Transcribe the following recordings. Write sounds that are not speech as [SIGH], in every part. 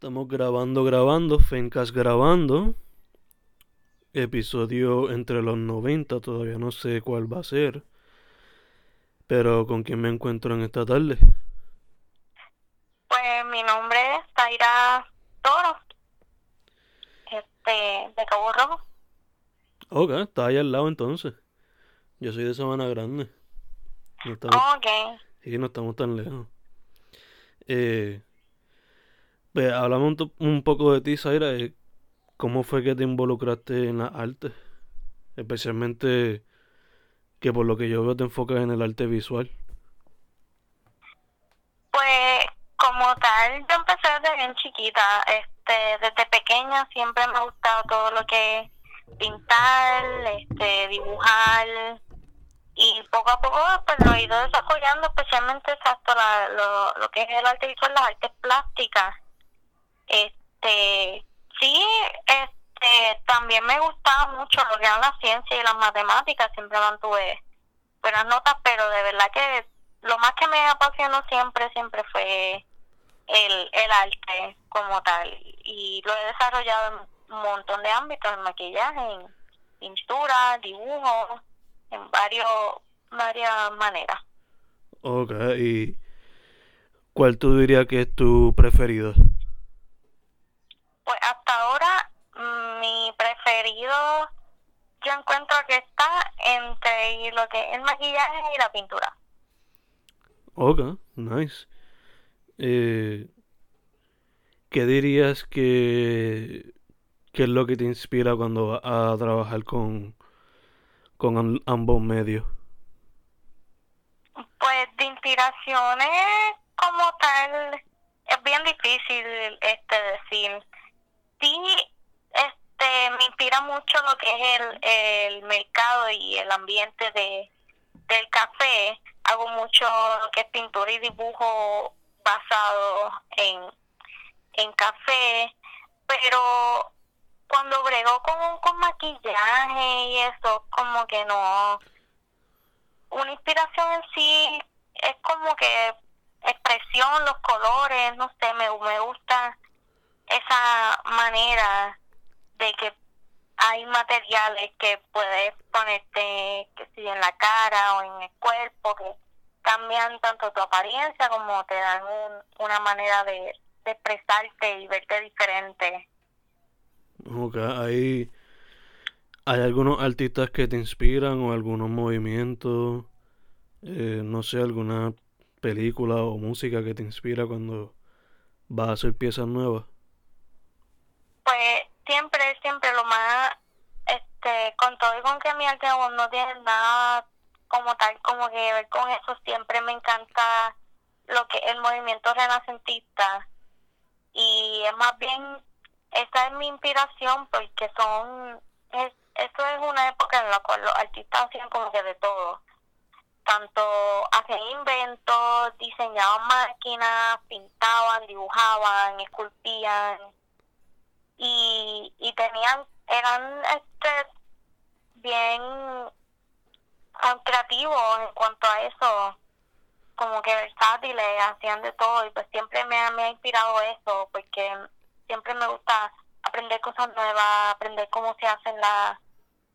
Estamos grabando, grabando, Fencast grabando. Episodio entre los 90, todavía no sé cuál va a ser. Pero ¿con quién me encuentro en esta tarde? Pues mi nombre es Zaira Toro, este, de Cabo Rojo. Ok, está ahí al lado entonces. Yo soy de Sabana Grande. No estamos, Ok, sí, no estamos tan lejos. Eh, pues, hablamos un, un poco de ti, Zaira. eh, ¿Cómo fue que te involucraste en las artes? Especialmente que por lo que yo veo te enfocas en el arte visual. pues como tal, yo empecé desde bien chiquita, este, desde pequeña siempre me ha gustado todo lo que es pintar, este, dibujar y poco a poco pues lo he ido desarrollando, especialmente exacto la, lo, lo que es el arte visual, las artes plásticas. Este, sí, este, también me gustaba mucho lo que eran la ciencia y las matemáticas, siempre mantuve buenas notas, pero de verdad que lo más que me apasionó siempre, siempre fue el, el arte como tal. Y lo he desarrollado en un montón de ámbitos, en maquillaje, en pintura, dibujo, en varios, varias maneras. Ok, ¿y cuál tú dirías que es tu preferido? Pues hasta ahora mm, mi yo encuentro que está entre lo que es el maquillaje y la pintura. Ok, nice. Eh, ¿qué dirías que, que es lo que te inspira cuando vas a trabajar con, con am- ambos medios? Pues de inspiraciones como tal es bien difícil este decir. Sí, este me inspira mucho lo que es el, el mercado y el ambiente de del café. Hago mucho lo que es pintura y dibujo basado en en café, pero cuando bregó con, con maquillaje y eso, como que no, una inspiración en sí es como que expresión, los colores, no sé, me, me gusta esa manera de que hay materiales que puedes ponerte, que si en la cara o en el cuerpo, que cambian tanto tu apariencia como te dan un- una manera de, de expresarte y verte diferente. Ok, ¿hay, hay algunos artistas que te inspiran o algunos movimientos? Eh, no sé, alguna película o música que te inspira cuando vas a hacer piezas nuevas. Pues siempre, siempre lo más, este, con todo y con que mi arte no tiene nada como tal, como que ver con eso, siempre me encanta lo que el movimiento renacentista. Y es más bien, esa es mi inspiración porque son, es, eso es una época en la cual los artistas hacían como que de todo, tanto hacían inventos, diseñaban máquinas, pintaban, dibujaban, esculpían, y, y tenían eran este bien creativos en cuanto a eso como que versátiles hacían de todo y pues siempre me me ha inspirado eso porque siempre me gusta aprender cosas nuevas aprender cómo se hacen la-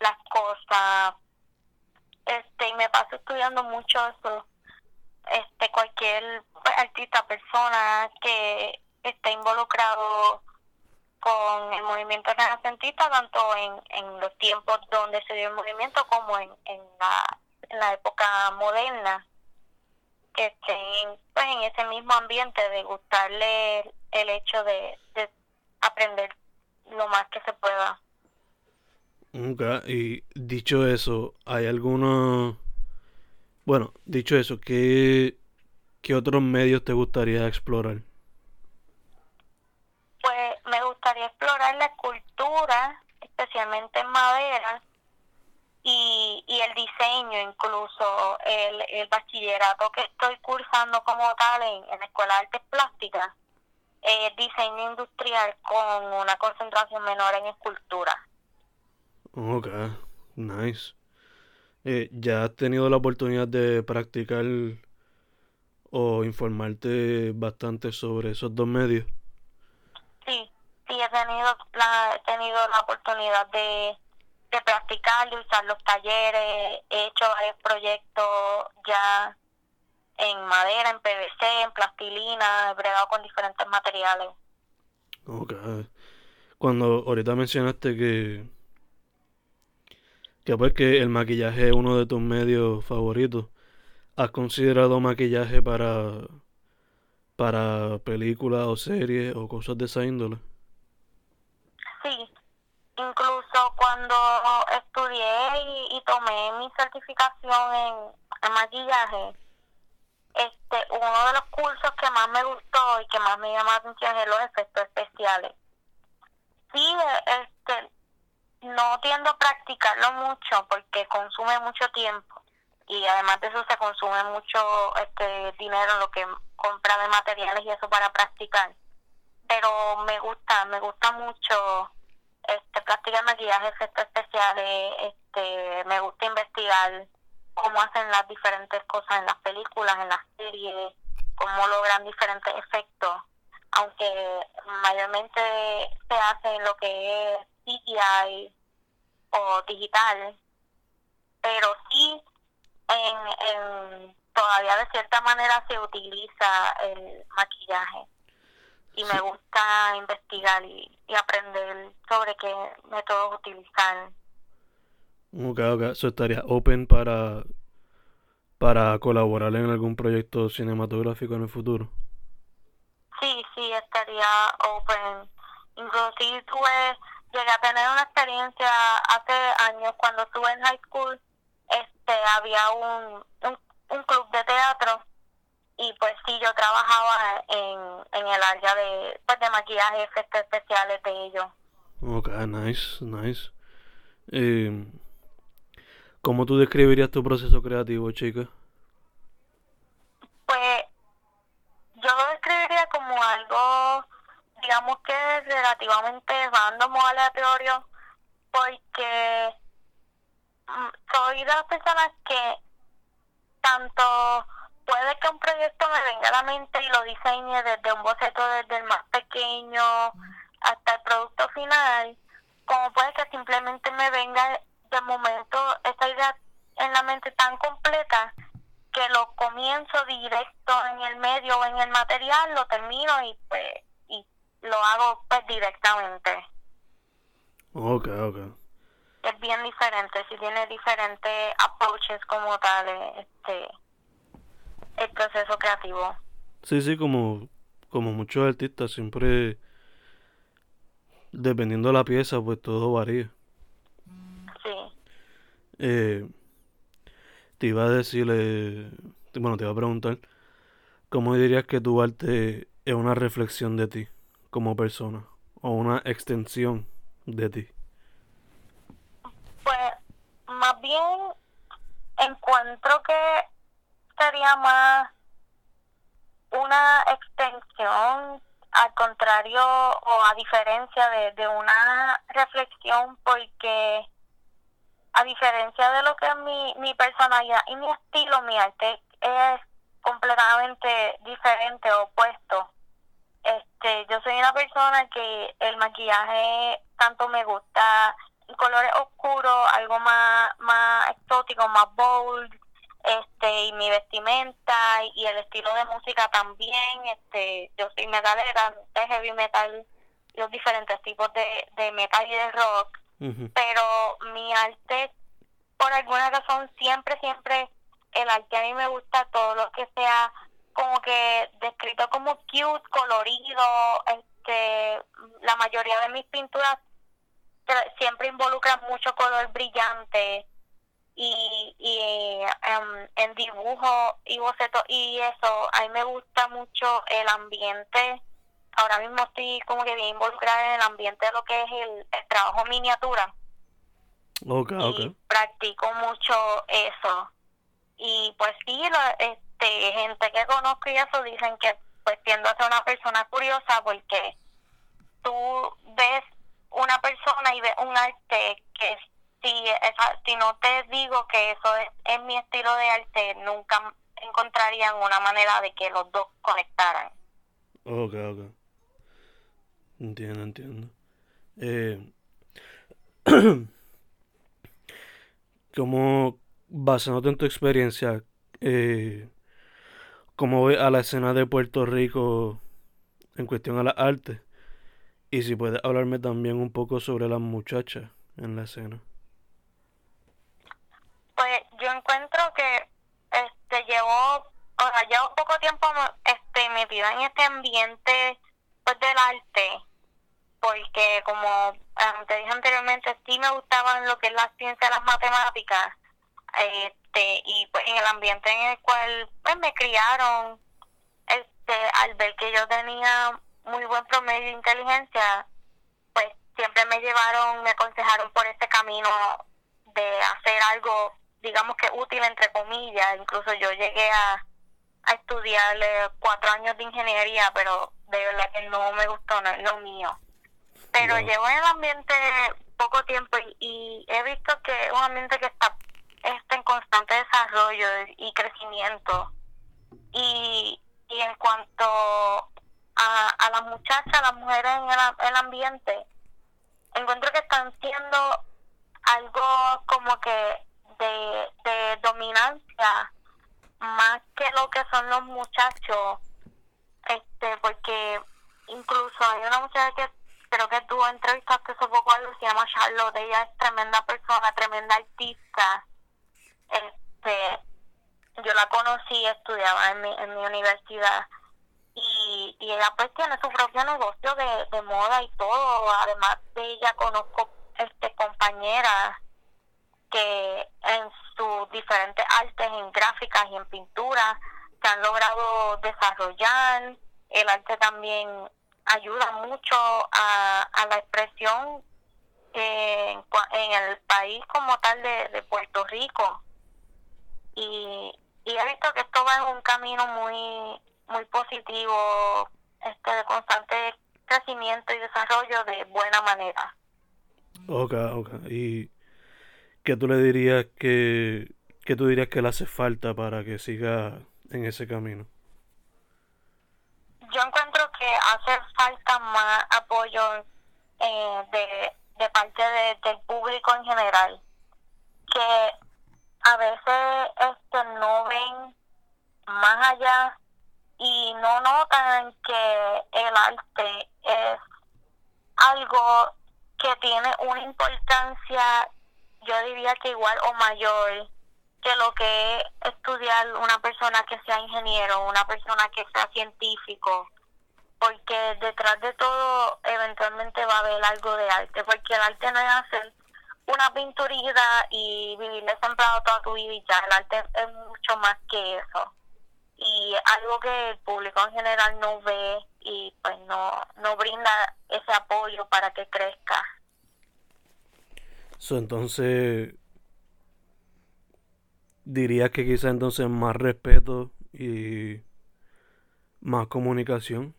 las cosas. Este y me paso estudiando mucho eso. Este cualquier artista persona que esté involucrado con el movimiento renacentista, tanto en, en los tiempos donde se dio el movimiento como en, en, la, en la época moderna, que estén pues, en ese mismo ambiente de gustarle el, hecho de, de aprender lo más que se pueda. Ok, y dicho eso, ¿hay alguno... Bueno, dicho eso, ¿qué, qué otros medios te gustaría explorar? Pues gustaría explorar la escultura, especialmente en madera, y, y el diseño, incluso el, el bachillerato que estoy cursando como tal en, en la Escuela de Artes Plásticas, es diseño industrial con una concentración menor en escultura. Ok, nice. Eh, ¿Ya has tenido la oportunidad de practicar o informarte bastante sobre esos dos medios? Sí he tenido la, he tenido la oportunidad de, de practicar, de usar los talleres, he hecho varios proyectos ya en madera, en PVC, en plastilina, he bregado con diferentes materiales. Ok. Cuando ahorita mencionaste que que pues que el maquillaje es uno de tus medios favoritos. ¿Has considerado maquillaje para para películas o series o cosas de esa índole? Sí, incluso cuando estudié y, tomé mi certificación en, en, maquillaje, este uno de los cursos que más me gustó y que más me llamó la atención es los efectos especiales. Sí, este no tiendo a practicarlo mucho porque consume mucho tiempo y además de eso se consume mucho este dinero lo que compra de materiales y eso para practicar pero me gusta me gusta mucho este practicar maquillaje efectos especiales este me gusta investigar cómo hacen las diferentes cosas en las películas en las series cómo logran diferentes efectos aunque mayormente se hace lo que es CGI o digital, pero sí en, en, todavía de cierta manera se utiliza el maquillaje y me gusta investigar y, y, aprender sobre qué métodos utilizar. Ok, ok, eso estaría open para para colaborar en algún proyecto cinematográfico en el futuro. Sí, sí, estaría open. Inclusive tuve llegué a tener una experiencia hace años cuando estuve en high school este había un, un, un club de teatro y pues sí yo trabajaba en, en el área de pues de maquillaje efectos especiales de ellos ok nice nice eh, ¿cómo tú describirías tu proceso creativo chica? pues yo lo describiría como algo digamos que relativamente random o aleatorio porque mm, soy de las personas que tanto puede que un proyecto me venga a la mente y lo diseñe desde un boceto desde el más pequeño hasta el producto final, como puede que simplemente me venga de momento esa idea en la mente tan completa que lo comienzo directo en el medio o en el material, lo termino y pues lo hago pues directamente. Ok, ok. Es bien diferente, si tiene diferentes approaches como tal, este, proceso creativo. Sí, sí, como, como muchos artistas, siempre, dependiendo de la pieza, pues todo varía. Sí. Eh, te iba a decir, eh, bueno, te iba a preguntar, ¿cómo dirías que tu arte es una reflexión de ti? como persona o una extensión de ti? Pues más bien encuentro que sería más una extensión al contrario o a diferencia de, de una reflexión porque a diferencia de lo que es mi, mi personalidad y mi estilo, mi arte es completamente diferente, opuesto. Este, yo soy una persona que el maquillaje tanto me gusta colores oscuros, algo más, más exótico, más bold, este, y mi vestimenta y el estilo de música también, este, yo soy metalera, de heavy metal, los diferentes tipos de, de metal y de rock, pero mi arte, por alguna razón, siempre, siempre, el arte a mí me gusta todo lo que sea como que descrito como cute, colorido, este, la mayoría de mis pinturas siempre involucran mucho color brillante y, y um, en dibujo y boceto y eso, a mí me gusta mucho el ambiente ahora mismo estoy como que bien involucrada en el ambiente de lo que es el, trabajo miniatura. Okay, y practico mucho eso. Y pues sí, este, gente que conozco y eso dicen que pues tiendo a ser una persona curiosa porque tú ves una persona y ves un arte que si, esa, si no te digo que eso es, mi estilo de arte, nunca encontrarían una manera de que los dos conectaran. Ok, ok. Entiendo, entiendo. Eh, [CLEARS THROAT] como basándote en tu experiencia, eh, ¿cómo ves a la escena de Puerto Rico en cuestión a la arte? Y si puedes hablarme también un poco sobre las muchachas en la escena. Pues yo encuentro que este llevo, o sea, llevo poco tiempo este metida en este ambiente pues del arte, porque como um, te dije anteriormente, sí me gustaban lo que es la ciencia las matemáticas, este y pues en el ambiente en el cual pues, me criaron, este al ver que yo tenía muy buen promedio de inteligencia, pues siempre me llevaron, me aconsejaron por ese camino de hacer algo, digamos que útil entre comillas. Incluso yo llegué a, a estudiar cuatro años de ingeniería, pero de verdad que no me gustó, no es lo mío. Pero llevo en el ambiente poco tiempo y, he visto que es un ambiente que está, está en constante desarrollo y crecimiento. Y, y en cuanto a, a las muchachas, a las mujeres en el, ambiente, encuentro que están siendo algo como que de, de dominancia más que lo que son los muchachos este porque incluso hay una muchacha que creo que tú entrevistaste hace poco algo se llama Charlotte ella es tremenda persona tremenda artista este yo la conocí estudiaba en mi, en mi universidad y, y ella pues tiene su propio negocio de, de moda y todo además de ella conozco este compañeras que en sus diferentes artes en gráficas y en pintura se han logrado desarrollar el arte también ayuda mucho a, la expresión en, en el país como tal de, Puerto Rico y, he visto que esto va en un camino muy muy positivo, este de constante crecimiento y desarrollo de buena manera. Ok, ok. ¿Y qué tú le dirías que, qué tú dirías que le hace falta para que siga en ese camino? Yo encuentro que hace falta más apoyo eh, de, de parte del público en general, que a veces este no ven más allá y no notan que el arte es algo que tiene una importancia, yo diría que igual o mayor que lo que es estudiar una persona que sea ingeniero, una persona que sea científico, porque detrás de todo eventualmente va a haber algo de arte, porque el arte no es hacer una pinturita y vivir desemplado toda tu vida y ya, el arte es mucho más que eso y algo que el público en general no ve y pues no, no brinda ese apoyo para que crezca. So, entonces, diría que quizá entonces más respeto y más comunicación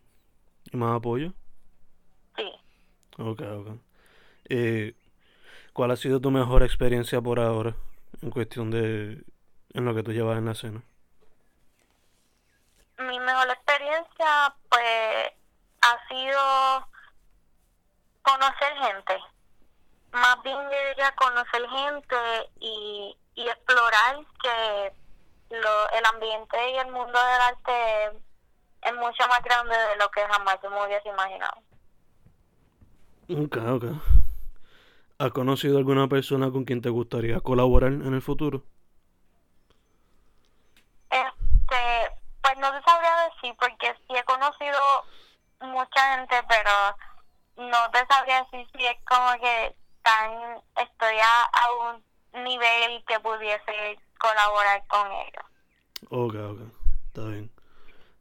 y más apoyo. Sí. Ok, ok. Eh, ¿Cuál ha sido tu mejor experiencia por ahora en cuestión de en lo que tú llevas en la escena? mi mejor experiencia pues ha sido conocer gente más bien diría conocer gente y, y explorar que lo, el ambiente y el mundo del arte es mucho más grande de lo que jamás yo me hubiese imaginado. Ok, ok. ¿Has conocido alguna persona con quien te gustaría colaborar en el futuro? Este, pues no te sabría decir porque sí he conocido mucha gente, pero no te sabría decir si es como que tan estoy a, un nivel que pudiese colaborar con ellos. Ok, ok, está bien.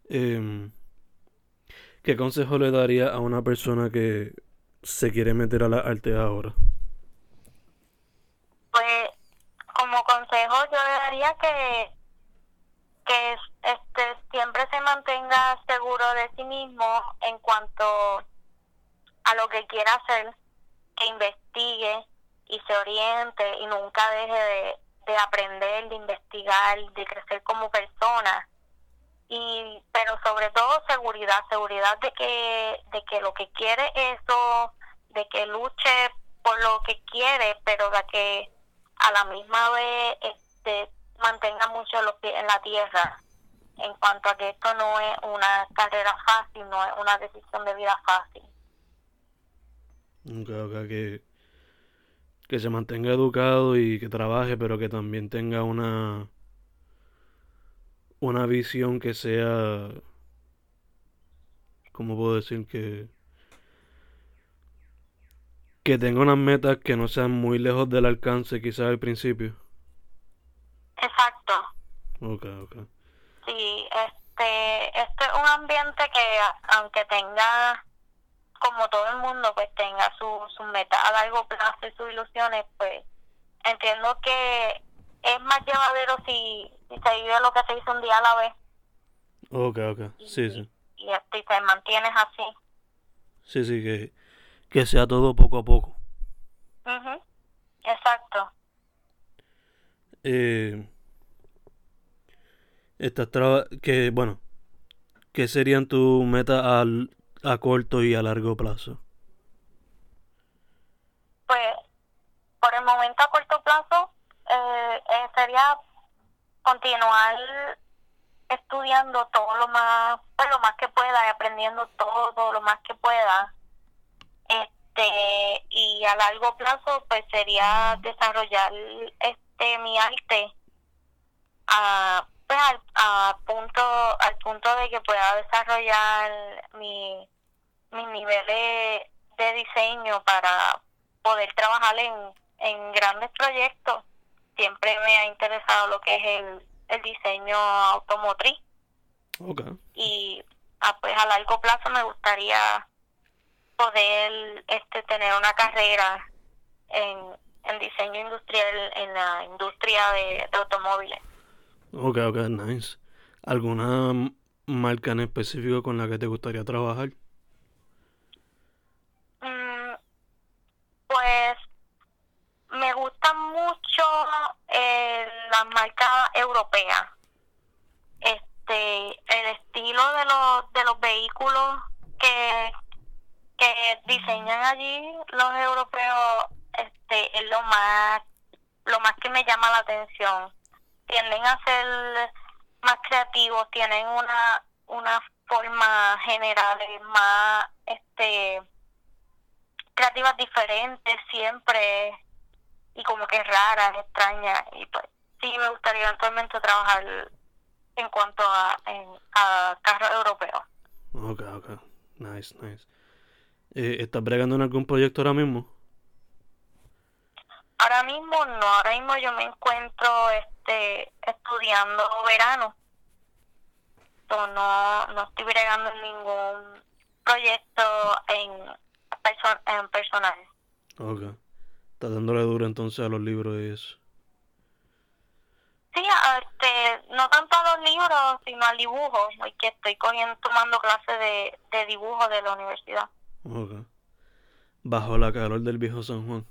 Eh, ¿Qué consejo le daría a una persona que se quiere meter a la arte ahora? Pues como consejo yo le daría que que este siempre se mantenga seguro de sí mismo en cuanto a lo que quiera hacer, investigue y se oriente y nunca deje de, de aprender, de investigar, de crecer como persona. Y pero sobre todo seguridad, seguridad de que de que lo que quiere eso, de que luche por lo que quiere, pero de que a la misma vez este mantenga mucho los pies en la tierra en cuanto a que esto no es una carrera fácil, no es una decisión de vida fácil. Que, que se mantenga educado y que trabaje, pero que también tenga una una visión que sea ¿cómo puedo decir que que tenga unas metas que no sean muy lejos del alcance quizás al principio? Exacto. Ok, ok. Sí, este, este es un ambiente que aunque tenga, como todo el mundo, pues tenga sus su metas a largo plazo y sus ilusiones, pues entiendo que es más llevadero si, si se vive lo que se hizo un día a la vez. Ok, ok, sí, sí. Y, y te mantienes así. Sí, sí, que, que sea todo poco a poco. mhm Exacto. Eh, Estás que, bueno, ¿qué serían tus metas a corto y a largo plazo? Pues, por el momento a corto plazo, eh, eh, sería continuar estudiando todo lo más, pues, lo más que pueda y aprendiendo todo, todo lo más que pueda. Este, y a largo plazo, pues sería desarrollar este mi arte a pues al, punto al punto de que pueda desarrollar mi mis niveles de diseño para poder trabajar en, en grandes proyectos siempre me ha interesado lo que es el, el diseño automotriz y a, pues a largo plazo me gustaría poder este tener una carrera en, en diseño industrial en la industria de automóviles Ok, ok, nice. ¿Alguna marca en específico con la que te gustaría trabajar? Mm, pues me gusta mucho eh, la marca europea. Este, el estilo de los de los vehículos que que diseñan allí los europeos, este, es lo más lo más que me llama la atención tienden a ser más creativos, tienen una, una forma general más este creativas diferentes siempre y como que raras, extrañas y pues sí me gustaría eventualmente trabajar en cuanto a, en, a carros europeos. Ok, ok. Nice, nice. Eh, ¿Estás bregando en algún proyecto ahora mismo? Ahora mismo no, ahora mismo yo me encuentro este estudiando verano. No, no estoy bregando en ningún proyecto en, en personal. Ok. Está dándole duro entonces a los libros y eso. Sí, este, no tanto a los libros, sino al dibujo, porque estoy cogiendo, tomando clases de, de dibujo de la universidad. Ok. Bajo la calor del viejo San Juan.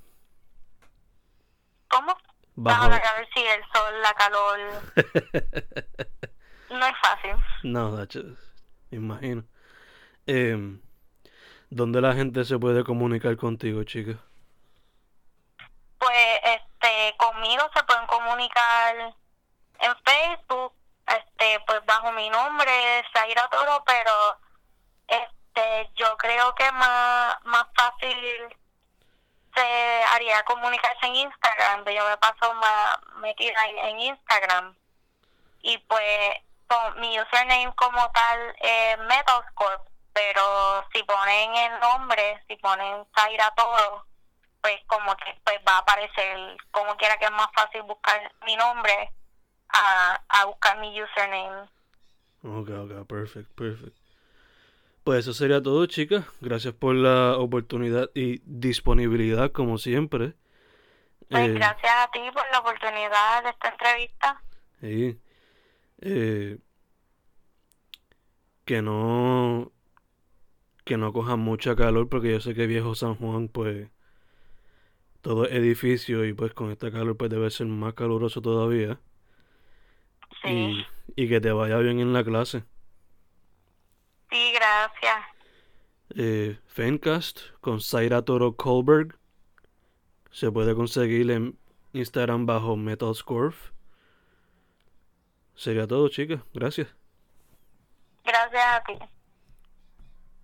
¿Cómo? Bajo... la calor, sí, el sol, la calor. [LAUGHS] no es fácil. No, me imagino. Eh, ¿Dónde la gente se puede comunicar contigo, chica? Pues, este, conmigo se pueden comunicar en Facebook, este, pues bajo mi nombre, Zaira Toro, pero este, yo creo que más, más fácil se haría comunicarse en Instagram, yo me paso más metida en, Instagram y pues con mi username como tal es Metalscorp, pero si ponen el nombre, si ponen Zaira todo, pues como que pues va a aparecer como quiera que es más fácil buscar mi nombre a, a buscar mi username. Ok, ok, perfect, perfect. Pues eso sería todo, chicas. Gracias por la oportunidad y disponibilidad, como siempre. Pues eh, gracias a ti por la oportunidad de esta entrevista. Sí. Eh, que no que no coja mucha calor porque yo sé que viejo San Juan pues todo es edificio y pues con esta calor pues debe ser más caluroso todavía. Sí. Y, que te vaya bien en la clase. Sí, gracias. Eh, Fencast con Zaira Toro Colberg. Se puede conseguir en Instagram bajo Metalscorf. Sería todo, chicas. Gracias. Gracias a ti.